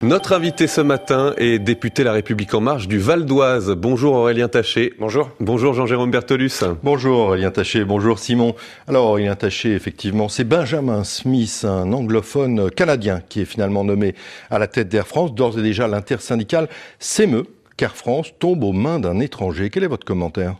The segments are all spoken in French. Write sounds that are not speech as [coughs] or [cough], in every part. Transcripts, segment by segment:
Notre invité ce matin est député La République En Marche du Val d'Oise. Bonjour Aurélien Taché. Bonjour. Bonjour Jean-Jérôme Bertolus. Bonjour Aurélien Taché, bonjour Simon. Alors Aurélien Taché, effectivement, c'est Benjamin Smith, un anglophone canadien, qui est finalement nommé à la tête d'Air France. D'ores et déjà, l'intersyndicale s'émeut qu'Air France tombe aux mains d'un étranger. Quel est votre commentaire?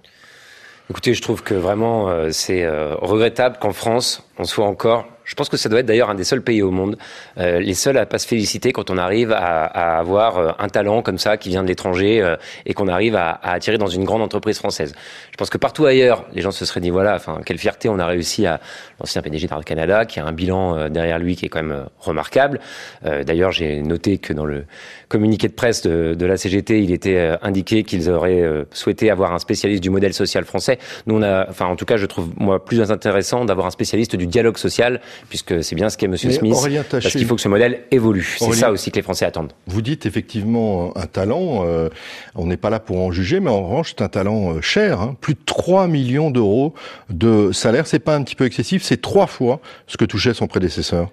Écoutez, je trouve que vraiment euh, c'est euh, regrettable qu'en France, on soit encore je pense que ça doit être d'ailleurs un des seuls pays au monde, euh, les seuls à pas se féliciter quand on arrive à, à avoir euh, un talent comme ça qui vient de l'étranger euh, et qu'on arrive à, à, attirer dans une grande entreprise française. Je pense que partout ailleurs, les gens se seraient dit voilà, enfin quelle fierté on a réussi à l'ancien PDG d'Air Canada qui a un bilan derrière lui qui est quand même remarquable. d'ailleurs, j'ai noté que dans le communiqué de presse de, de la CGT, il était indiqué qu'ils auraient souhaité avoir un spécialiste du modèle social français. Nous, on a, enfin en tout cas, je trouve moi plus intéressant d'avoir un spécialiste du dialogue social puisque c'est bien ce qu'est M. Smith, parce qu'il faut que ce modèle évolue. C'est ça aussi que les Français attendent. Vous dites effectivement un talent, euh, on n'est pas là pour en juger, mais en revanche, c'est un talent euh, cher, hein. plus de 3 millions d'euros de salaire. C'est pas un petit peu excessif, c'est trois fois ce que touchait son prédécesseur.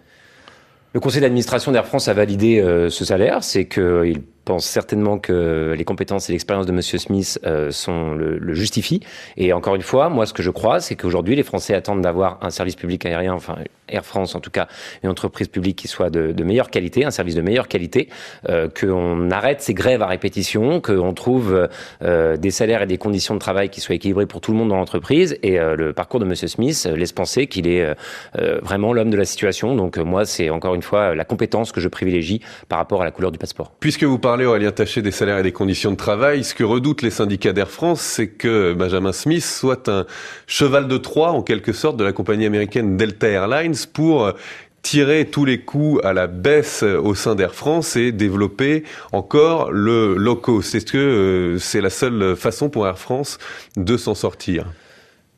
Le conseil d'administration d'Air France a validé euh, ce salaire, c'est qu'il pense certainement que les compétences et l'expérience de Monsieur Smith euh, sont le, le, justifient. Et encore une fois, moi, ce que je crois, c'est qu'aujourd'hui, les Français attendent d'avoir un service public aérien, enfin Air France en tout cas, une entreprise publique qui soit de, de meilleure qualité, un service de meilleure qualité, euh, qu'on arrête ces grèves à répétition, qu'on trouve euh, des salaires et des conditions de travail qui soient équilibrés pour tout le monde dans l'entreprise. Et euh, le parcours de Monsieur Smith laisse penser qu'il est euh, vraiment l'homme de la situation. Donc moi, c'est encore une fois la compétence que je privilégie par rapport à la couleur du passeport. Puisque vous parlez parler, Aurélien Taché, des salaires et des conditions de travail. Ce que redoutent les syndicats d'Air France, c'est que Benjamin Smith soit un cheval de Troie, en quelque sorte, de la compagnie américaine Delta Airlines pour tirer tous les coups à la baisse au sein d'Air France et développer encore le low cost. Est-ce que euh, c'est la seule façon pour Air France de s'en sortir?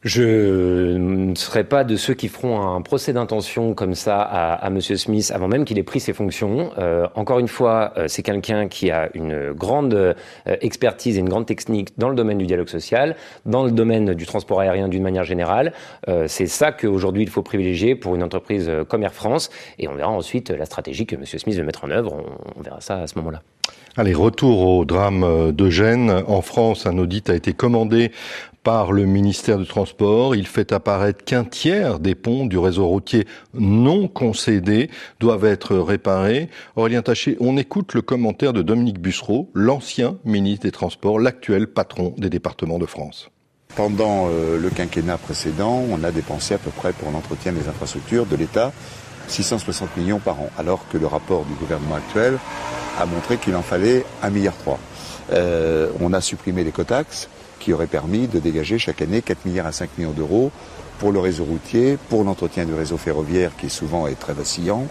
Je ne serai pas de ceux qui feront un procès d'intention comme ça à, à Monsieur Smith avant même qu'il ait pris ses fonctions. Euh, encore une fois, euh, c'est quelqu'un qui a une grande euh, expertise et une grande technique dans le domaine du dialogue social, dans le domaine du transport aérien d'une manière générale. Euh, c'est ça qu'aujourd'hui il faut privilégier pour une entreprise comme Air France. Et on verra ensuite la stratégie que Monsieur Smith veut mettre en œuvre. On, on verra ça à ce moment-là. Allez, retour au drame de Gênes. En France, un audit a été commandé par le ministère du Transport. Il fait apparaître qu'un tiers des ponts du réseau routier non concédés doivent être réparés. Aurélien Taché, on écoute le commentaire de Dominique Bussereau, l'ancien ministre des Transports, l'actuel patron des départements de France. Pendant euh, le quinquennat précédent, on a dépensé à peu près pour l'entretien des infrastructures de l'État 660 millions par an, alors que le rapport du gouvernement actuel a montré qu'il en fallait 1,3 milliard. Euh, on a supprimé les cotaxes, qui aurait permis de dégager chaque année 4 milliards à 5 millions d'euros pour le réseau routier, pour l'entretien du réseau ferroviaire qui souvent est très vacillant.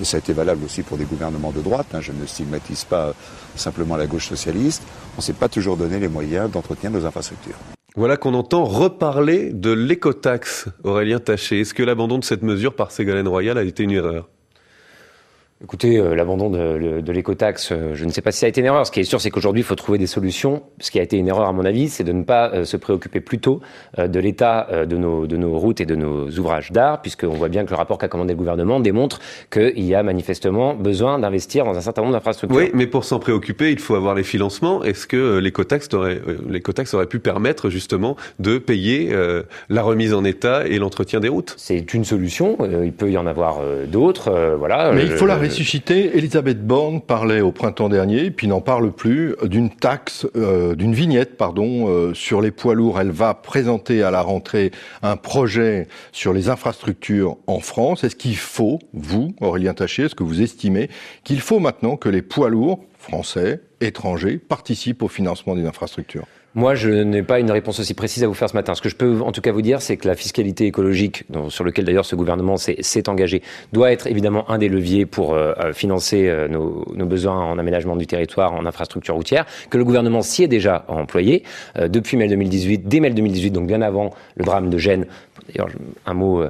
Et ça a été valable aussi pour des gouvernements de droite. Hein. Je ne stigmatise pas simplement la gauche socialiste. On ne s'est pas toujours donné les moyens d'entretien de nos infrastructures. Voilà qu'on entend reparler de l'écotaxe, Aurélien Taché. Est-ce que l'abandon de cette mesure par Ségolène Royal a été une erreur? Écoutez, euh, l'abandon de, de l'écotaxe, euh, je ne sais pas si ça a été une erreur. Ce qui est sûr, c'est qu'aujourd'hui, il faut trouver des solutions. Ce qui a été une erreur, à mon avis, c'est de ne pas euh, se préoccuper plus tôt euh, de l'état euh, de, nos, de nos routes et de nos ouvrages d'art, puisqu'on voit bien que le rapport qu'a commandé le gouvernement démontre qu'il y a manifestement besoin d'investir dans un certain nombre d'infrastructures. Oui, mais pour s'en préoccuper, il faut avoir les financements. Est-ce que l'écotaxe aurait, l'écotaxe aurait pu permettre justement de payer euh, la remise en état et l'entretien des routes? C'est une solution. il peut y en avoir d'autres. voilà. Mais il faut la ressusciter. Elisabeth Borne parlait au printemps dernier, puis n'en parle plus, d'une taxe, euh, d'une vignette, pardon, euh, sur les poids lourds. Elle va présenter à la rentrée un projet sur les infrastructures en France. Est-ce qu'il faut, vous, Aurélien Taché, est-ce que vous estimez qu'il faut maintenant que les poids lourds français, étrangers, participent au financement des infrastructures? Moi, je n'ai pas une réponse aussi précise à vous faire ce matin. Ce que je peux en tout cas vous dire, c'est que la fiscalité écologique, sur lequel d'ailleurs ce gouvernement s'est engagé, doit être évidemment un des leviers pour euh, financer euh, nos, besoins en aménagement du territoire, en infrastructure routière, que le gouvernement s'y est déjà employé euh, depuis mai 2018, dès mai 2018, donc bien avant le drame de Gênes. D'ailleurs, un mot, euh,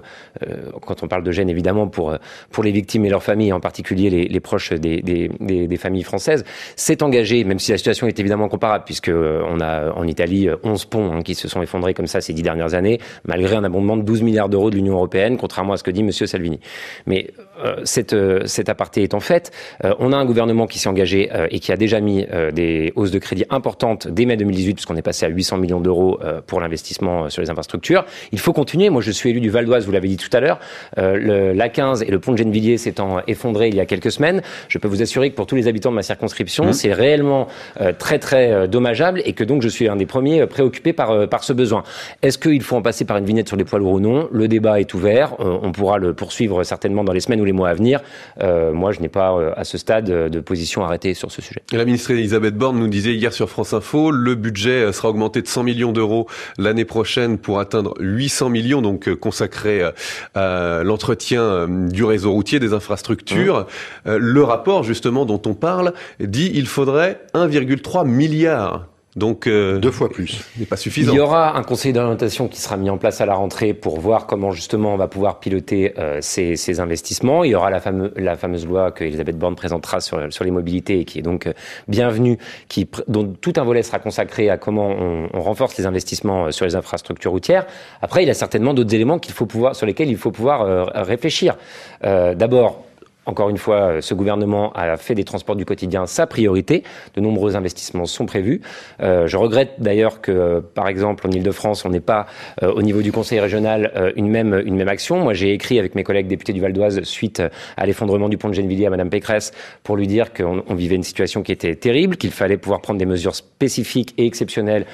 quand on parle de Gênes, évidemment, pour, pour les victimes et leurs familles, en particulier les, proches des, des, des, familles françaises, s'est engagé, même si la situation est évidemment comparable, puisque on a en Italie 11 ponts hein, qui se sont effondrés comme ça ces dix dernières années, malgré un abondement de 12 milliards d'euros de l'Union européenne, contrairement à ce que dit M. Salvini. Mais cette, cet aparté étant fait, on a un gouvernement qui s'est engagé et qui a déjà mis des hausses de crédit importantes dès mai 2018, puisqu'on est passé à 800 millions d'euros pour l'investissement sur les infrastructures. Il faut continuer. Moi, je suis élu du Val d'Oise, vous l'avez dit tout à l'heure. L'A15 et le pont de Gennevilliers s'étant effondrés il y a quelques semaines, je peux vous assurer que pour tous les habitants de ma circonscription, mmh. c'est réellement très très dommageable et que donc je suis un des premiers préoccupés par, par ce besoin. Est-ce qu'il faut en passer par une vignette sur les poids lourds ou non Le débat est ouvert. Euh, on pourra le poursuivre certainement dans les semaines ou les mois à venir. Euh, moi, je n'ai pas euh, à ce stade de position arrêtée sur ce sujet. la ministre Elisabeth Borne nous disait hier sur France Info, le budget sera augmenté de 100 millions d'euros l'année prochaine pour atteindre 800 millions, donc consacrés à l'entretien du réseau routier, des infrastructures. Mmh. Le rapport, justement, dont on parle, dit il faudrait 1,3 milliard donc euh, deux fois plus. n'est pas suffisant. Il y aura un conseil d'orientation qui sera mis en place à la rentrée pour voir comment justement on va pouvoir piloter euh, ces, ces, investissements. Il y aura la, fameuse, la fameuse loi que Elisabeth Borne présentera sur, sur les mobilités et qui est donc euh, bienvenue, qui, dont tout un volet sera consacré à comment on, on, renforce les investissements euh, sur les infrastructures routières. Après, il y a certainement d'autres éléments qu'il faut pouvoir, sur lesquels il faut pouvoir euh, réfléchir. D'abord, encore une fois, euh, ce gouvernement a fait des transports du quotidien sa priorité. De nombreux investissements sont prévus. Euh, je regrette d'ailleurs que, euh, par exemple, en Ile-de-France, on n'ait pas, au niveau du Conseil régional, une même, une même action. Moi, j'ai écrit avec mes collègues députés du Val d'Oise suite à l'effondrement du pont de Gennevilliers à Madame Pécresse pour lui dire qu'on vivait une situation qui était terrible, qu'il fallait pouvoir prendre des mesures spécifiques et exceptionnelles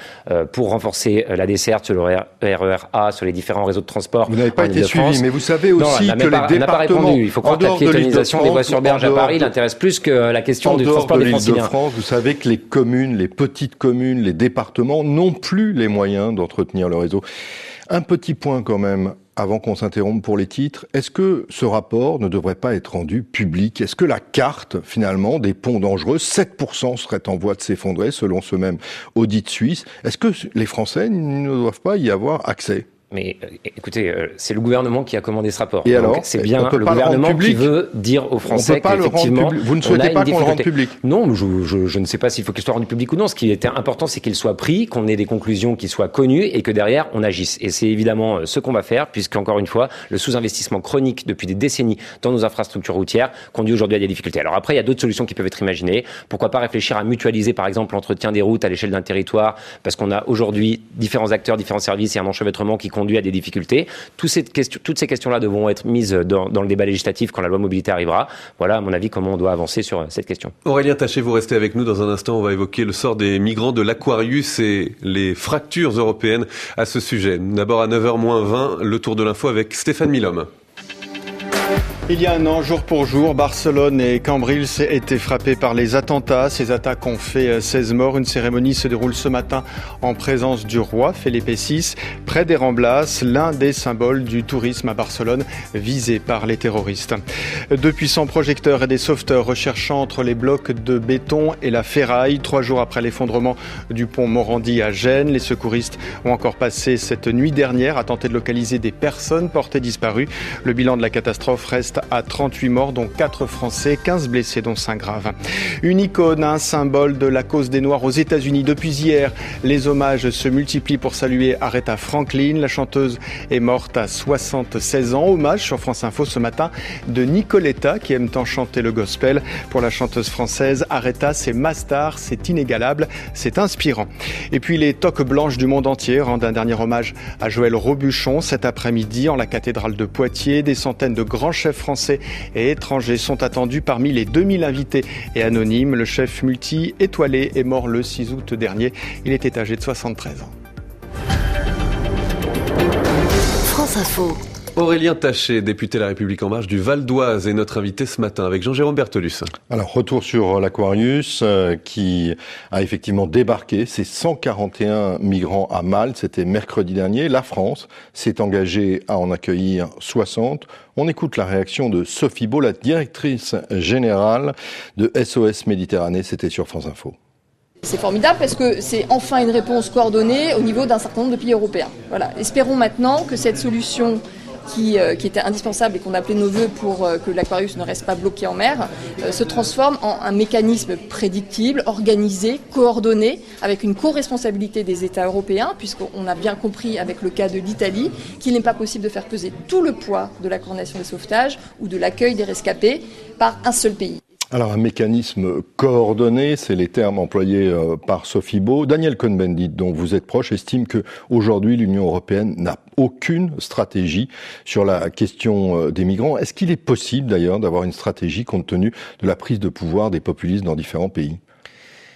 pour renforcer la desserte sur le RER e A, sur les différents réseaux de transport. Vous n'avez pas été suivi, mais vous savez aussi que les départements, Il faut croire que la des voies sur berge à Paris l'intéresse plus que la question du transport des franciliens. De France, vous savez que les communes, les petites communes, les départements n'ont plus les moyens d'entretenir le réseau. Un petit point quand même avant qu'on s'interrompe pour les titres, est-ce que ce rapport ne devrait pas être rendu public? Est-ce que la carte, finalement, des ponts dangereux, 7% serait en voie de s'effondrer, selon ce même audit suisse, est-ce que les Français ne doivent pas y avoir accès? Mais euh, écoutez, euh, c'est le gouvernement qui a commandé ce rapport. Et alors C'est bien le gouvernement qui veut dire aux Français qu'effectivement, vous ne souhaitez pas qu'on le rende public Non, je, je, je, ne sais pas s'il faut qu'il soit rendu public ou non. Ce qui était important, c'est qu'il soit pris, qu'on ait des conclusions qui soient connues et que derrière on agisse. Et c'est évidemment euh, ce qu'on va faire, puisqu'encore une fois, le sous-investissement chronique depuis des décennies dans nos infrastructures routières conduit aujourd'hui à des difficultés. Alors après, il y a d'autres solutions qui peuvent être imaginées. Pourquoi pas réfléchir à mutualiser, par exemple, l'entretien des routes à l'échelle d'un territoire, parce qu'on a aujourd'hui différents acteurs, différents services et un enchevêtrement qui conduit à des difficultés. Toutes ces questions-là devront être mises dans, le débat législatif quand la loi mobilité arrivera. Voilà, à mon avis, comment on doit avancer sur euh, cette question. Aurélien Taché, vous restez avec nous dans un instant. On va évoquer le sort des migrants de l'Aquarius et les fractures européennes à ce sujet. D'abord à 9h20, le tour de l'info avec Stéphane Milhomme. Il y a un an, jour pour jour, Barcelone et Cambrils étaient frappés par les attentats. Ces attaques ont fait 16 euh, morts. Une cérémonie se déroule ce matin en présence du roi Felipe VI, près des Ramblas, l'un des symboles du tourisme à Barcelone visé par les terroristes. De puissants projecteurs et des sauveteurs recherchant entre les blocs de béton et la ferraille. Trois jours après l'effondrement du pont Morandi à Gênes, les secouristes ont encore passé cette nuit dernière à tenter de localiser des personnes portées disparues. Le bilan de la catastrophe reste à 38 morts, dont 4 Français, 15 blessés, dont 5 graves. Une icône, un symbole de la cause des Noirs aux États-Unis. Depuis hier, les hommages se multiplient pour saluer Aretha Franklin. La chanteuse est morte à 76 ans. Hommage sur France Info ce matin de Nicoletta, qui aime tant chanter le gospel. Pour la chanteuse française, Aretha, c'est mastar, c'est inégalable, c'est inspirant. Et puis les toques blanches du monde entier rendent un dernier hommage à Joël Robuchon cet après-midi en la cathédrale de Poitiers. Des centaines de grands chefs français et étrangers sont attendus parmi les 2000 invités et anonymes. Le chef multi-étoilé est mort le 6 août dernier. Il était âgé de 73 ans. France Info. Aurélien Taché, député de La République En Marche du Val d'Oise, est notre invité ce matin avec Jean-Jérôme Bertolus. Alors, retour sur l'Aquarius euh, qui a effectivement débarqué ses 141 migrants à Malte. C'était mercredi dernier. La France s'est engagée à en accueillir 60. On écoute la réaction de Sophie Beau, la directrice générale de SOS Méditerranée. C'était sur France Info. C'est formidable parce que c'est enfin une réponse coordonnée au niveau d'un certain nombre de pays européens. Voilà. Espérons maintenant que cette solution qui, euh, qui était indispensable et qu'on appelait nos voeux pour euh, que l'Aquarius ne reste pas bloqué en mer, euh, se transforme en un mécanisme prédictible, organisé, coordonné, avec une co-responsabilité des États européens, puisqu'on a bien compris avec le cas de l'Italie qu'il n'est pas possible de faire peser tout le poids de la coordination des sauvetages ou de l'accueil des rescapés par un seul pays. Alors un mécanisme coordonné, c'est les termes employés euh, par Sophie Beau. Daniel Cohn-Bendit, dont vous êtes proche, estime que aujourd'hui l'Union européenne n'a aucune stratégie sur la question euh, des migrants. Est-ce qu'il est possible d'ailleurs d'avoir une stratégie compte tenu de la prise de pouvoir des populistes dans différents pays?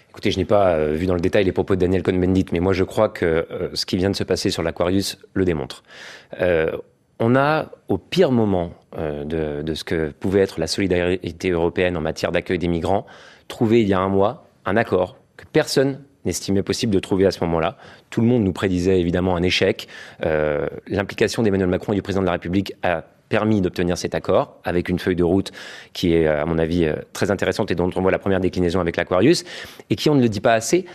Écoutez, je n'ai pas euh, vu dans le détail les propos de Daniel Cohn-Bendit, mais moi je crois que ce qui vient de se passer sur l'Aquarius le démontre on a, au pire moment euh, de, ce que pouvait être la solidarité européenne en matière d'accueil des migrants, trouvé il y a un mois un accord que personne n'estimait possible de trouver à ce moment-là. Tout le monde nous prédisait évidemment un échec. Euh, l'implication d'Emmanuel Macron et du président de la République a permis d'obtenir cet accord avec une feuille de route qui est, à mon avis, euh, très intéressante et dont on voit la première déclinaison avec l'Aquarius, et qui, on ne le dit pas assez,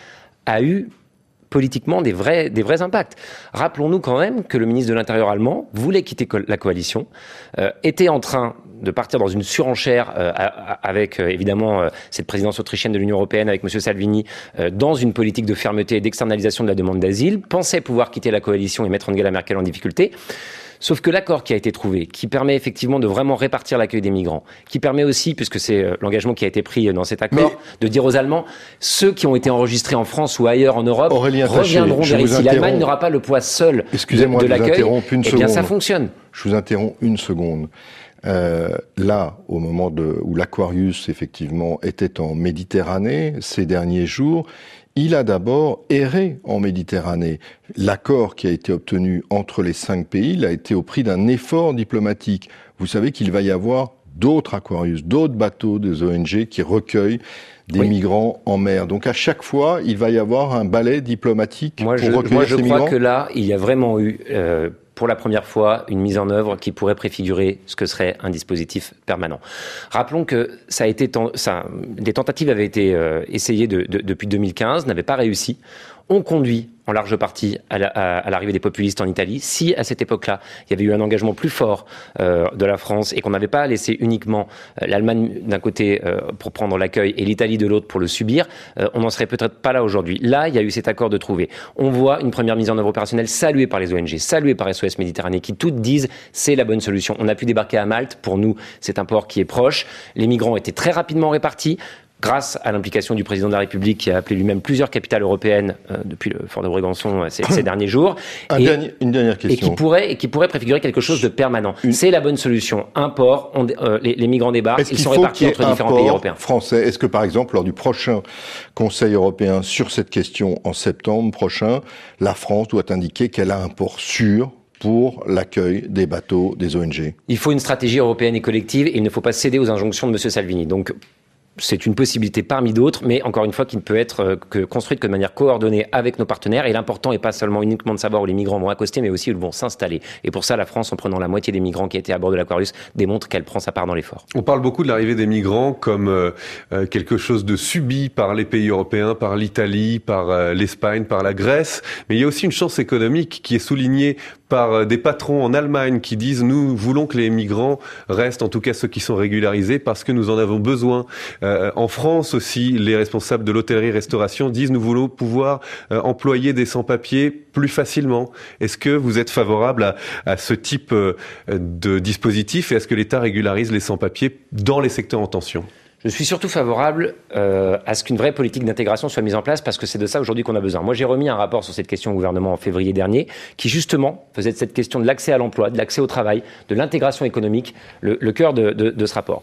a eu politiquement des vrais, impacts. Rappelons-nous quand même que le ministre de l'Intérieur allemand voulait quitter la coalition, euh, était en train de partir dans une surenchère euh, avec euh, évidemment cette présidence autrichienne de l'Union européenne, avec M. Salvini, dans une politique de fermeté et d'externalisation de la demande d'asile, pensait pouvoir quitter la coalition et mettre Angela Merkel en difficulté. Sauf que l'accord qui a été trouvé, qui permet effectivement de vraiment répartir l'accueil des migrants, qui permet aussi, puisque c'est euh, l'engagement qui a été pris dans cet accord, de dire aux Allemands, ceux qui ont été enregistrés en France ou ailleurs en Europe reviendront vers ici. L'Allemagne n'aura pas le poids seul Excusez-moi de, l'accueil. Eh bien, ça fonctionne. Je vous interromps une seconde. Euh, là, au moment de, où l'Aquarius effectivement était en Méditerranée ces derniers jours, il a d'abord erré en Méditerranée. L'accord qui a été obtenu entre les cinq pays il a été au prix d'un effort diplomatique. Vous savez qu'il va y avoir d'autres Aquarius, d'autres bateaux des ONG qui recueillent des migrants en mer. Donc à chaque fois, il va y avoir un balai diplomatique moi, pour je, recueillir moi, je crois que là, il y a vraiment eu euh, pour la première fois une mise en œuvre qui pourrait préfigurer ce que serait un dispositif permanent. Rappelons que ça des tentatives avaient été euh, essayées de, depuis 2015, n'avaient pas réussi ont conduit en large partie à l'arrivée des populistes en Italie. Si à cette époque-là, il y avait eu un engagement plus fort euh, de la France et qu'on n'avait pas laissé uniquement euh, l'Allemagne d'un côté euh, pour prendre l'accueil et l'Italie de l'autre pour le subir, on n'en serait peut-être pas là aujourd'hui. Là, il y a eu cet accord de trouver. On voit une première mise en œuvre opérationnelle saluée par les ONG, saluée par SOS Méditerranée, qui toutes disent c'est la bonne solution. On a pu débarquer à Malte. Pour nous, c'est un port qui est proche. Les migrants étaient très rapidement répartis grâce à l'implication du président de la République qui a appelé lui-même plusieurs capitales européennes euh, depuis le fort de Brégançon euh, ces, [coughs] derniers jours. et, une dernière question. Et qui pourrait, et qui pourrait préfigurer quelque chose de permanent. C'est la bonne solution. Un port, euh, les, migrants débarquent, ils sont répartis entre différents pays européens. Français? Est-ce que par exemple, lors du prochain Conseil européen sur cette question en septembre prochain, la France doit indiquer qu'elle a un port sûr pour l'accueil des bateaux des ONG Il faut une stratégie européenne et collective et il ne faut pas céder aux injonctions de M. Salvini. Donc c'est une possibilité parmi d'autres, mais encore une fois qui ne peut être euh, que construite que de manière coordonnée avec nos partenaires. Et l'important n'est pas seulement uniquement de savoir où les migrants vont accoster, mais aussi où ils vont s'installer. Et pour ça, la France, en prenant la moitié des migrants qui étaient à bord de l'Aquarius, démontre qu'elle prend sa part dans l'effort. On parle beaucoup de l'arrivée des migrants comme euh, euh, quelque chose de subi par les pays européens, par l'Italie, par l'Espagne, par la Grèce. Mais il y a aussi une chance économique qui est soulignée par des patrons en Allemagne qui disent nous voulons que les migrants restent, en tout cas ceux qui sont régularisés, parce que nous en avons besoin. Euh, en France aussi, les responsables de l'hôtellerie-restauration disent nous voulons pouvoir euh, employer des sans-papiers plus facilement. Est-ce que vous êtes favorable à, ce type euh, de dispositif et est-ce que l'État régularise les sans-papiers dans les secteurs en tension? Je suis surtout favorable à ce qu'une vraie politique d'intégration soit mise en place parce que c'est de ça aujourd'hui qu'on a besoin. Moi, j'ai remis un rapport sur cette question au gouvernement en février dernier qui justement faisait de cette question de l'accès à l'emploi, de l'accès au travail, de l'intégration économique le, cœur de, de ce rapport.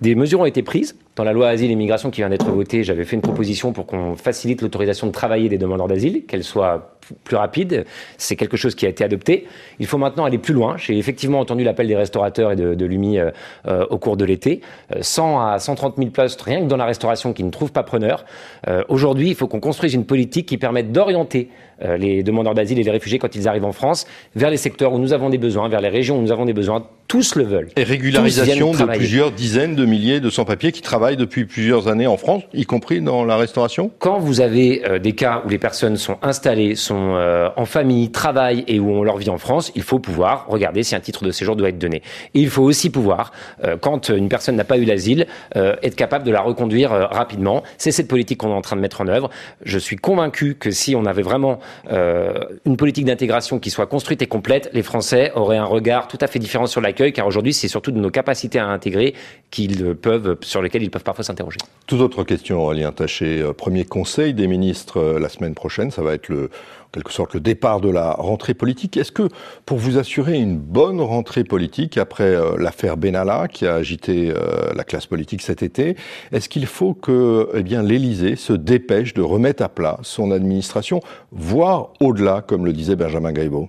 Des mesures ont été prises. Dans la loi Asile et Migration qui vient d'être votée, j'avais fait une proposition pour qu'on facilite l'autorisation de travailler des demandeurs d'asile, qu'elle soit plus rapide. C'est quelque chose qui a été adopté. Il faut maintenant aller plus loin. J'ai effectivement entendu l'appel des restaurateurs et de, de l'UMI euh, euh, au cours de l'été. 100 euh, à 130 000 places rien que dans la restauration qui ne trouvent pas preneur. Aujourd'hui, il faut qu'on construise une politique qui permette d'orienter les demandeurs d'asile et les réfugiés quand ils arrivent en France vers les secteurs où nous avons des besoins, vers les régions où nous avons des besoins tous le veulent. Et régularisation de plusieurs dizaines de milliers de sans-papiers qui travaillent depuis plusieurs années en France, y compris dans la restauration? Quand vous avez euh, des cas où les personnes sont installées, sont euh, en famille, travaillent et où on leur vit en France, il faut pouvoir regarder si un titre de séjour doit être donné. Et il faut aussi pouvoir, euh, quand une personne n'a pas eu l'asile, être capable de la reconduire rapidement. C'est cette politique qu'on est en train de mettre en œuvre. Je suis convaincu que si on avait vraiment une politique d'intégration qui soit construite et complète, les Français auraient un regard tout à fait différent sur l'accueil, car aujourd'hui, c'est surtout de nos capacités à intégrer qu'ils peuvent, sur lesquelles ils peuvent parfois s'interroger. Toute autre question, Aurélien Taché. Euh, premier conseil des ministres euh, la semaine prochaine, ça va être le, en quelque sorte le départ de la rentrée politique. Est-ce que, pour vous assurer une bonne rentrée politique après euh, l'affaire Benalla qui a agité la classe politique cet été, est-ce qu'il faut que, eh l'Élysée se dépêche de remettre à plat son administration, voire au-delà, comme le disait Benjamin Griveaux?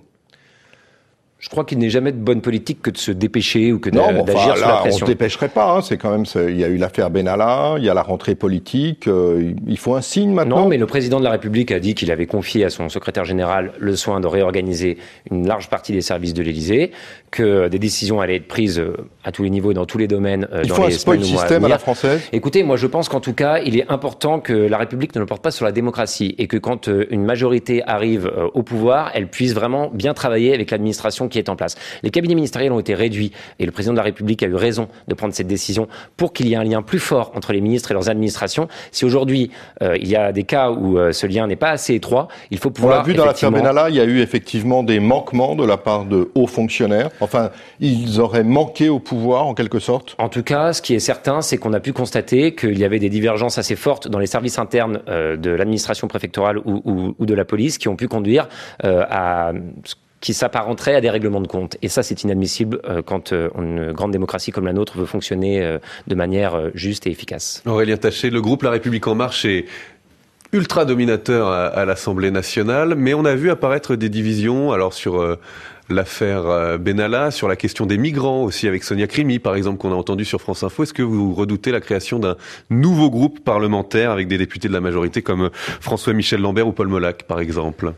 Je crois qu'il n'est jamais de bonne politique que de se dépêcher ou que d'agir enfin, sur la pression. On se dépêcherait pas. Hein, c'est quand même, il y a eu l'affaire Benalla, il y a la rentrée politique. Euh, il faut un signe maintenant. Non, mais le président de la République a dit qu'il avait confié à son secrétaire général le soin de réorganiser une large partie des services de l'Élysée, que des décisions allaient être prises euh, à tous les niveaux, dans tous les domaines. Euh, il dans faut les un spoil système à, la française. Écoutez, moi, je pense qu'en tout cas, il est important que la République ne le porte pas sur la démocratie et que quand une majorité arrive au pouvoir, elle puisse vraiment bien travailler avec l'administration qui est en place. Les cabinets ministériels ont été réduits et le président de la République a eu raison de prendre cette décision pour qu'il y ait un lien plus fort entre les ministres et leurs administrations. Si aujourd'hui euh, il y a des cas où euh, ce lien n'est pas assez étroit, il faut pouvoir. On l'a vu dans l'affaire Benalla, il y a eu effectivement des manquements de la part de hauts fonctionnaires. Enfin, ils auraient manqué au pouvoir en quelque sorte. En tout cas, ce qui est certain, c'est qu'on a pu constater qu'il y avait des divergences assez fortes dans les services internes euh, de l'administration préfectorale ou, ou, ou, de la police qui ont pu conduire à qui s'apparenterait à des règlements de compte. Et ça, c'est inadmissible euh, quand euh, une grande démocratie comme la nôtre veut fonctionner euh, de manière juste et efficace. Aurélien Taché, le groupe La République En Marche est ultra dominateur à, l'Assemblée nationale, mais on a vu apparaître des divisions, alors sur l'affaire Benalla, sur la question des migrants aussi, avec Sonia Crimi, par exemple, qu'on a entendu sur France Info. Est-ce que vous redoutez la création d'un nouveau groupe parlementaire avec des députés de la majorité comme François-Michel Lambert ou Paul Molac, par exemple?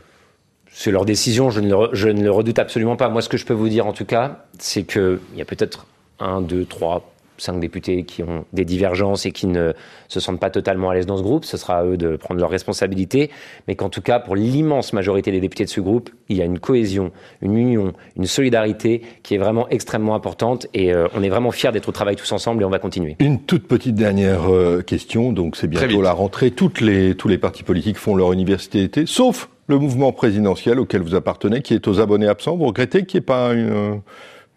C'est leur décision, je ne, le, je ne le redoute absolument pas. Moi, ce que je peux vous dire en tout cas, c'est qu'il y a peut-être un, deux, trois, cinq députés qui ont des divergences et qui ne se sentent pas totalement à l'aise dans ce groupe. Ce sera à eux de prendre leurs responsabilités. Mais qu'en tout cas, pour l'immense majorité des députés de ce groupe, il y a une cohésion, une union, une solidarité qui est vraiment extrêmement importante. Et euh, on est vraiment fiers d'être au travail tous ensemble et on va continuer. Une toute petite dernière euh, question. Donc, c'est bientôt la rentrée. Toutes les, tous les partis politiques font leur université d'été, sauf le mouvement présidentiel auquel vous appartenez, qui est aux abonnés absents. Vous regrettez qu'il n'y ait pas une,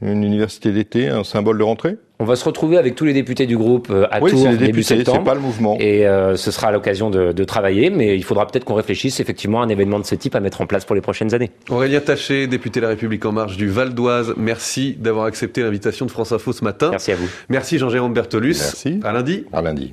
une université d'été, un symbole de rentrée? On va se retrouver avec tous les députés du groupe euh, à oui, Tours les début septembre. C'est pas le mouvement. Et euh, ce sera l'occasion de, de, travailler, mais il faudra peut-être qu'on réfléchisse effectivement à un événement de ce type à mettre en place pour les prochaines années. Aurélien Taché, député de la République en marche du Val d'Oise, merci d'avoir accepté l'invitation de France Info ce matin. Merci à vous. Merci Jean-Jérôme Bertolus. Merci. À lundi. À lundi.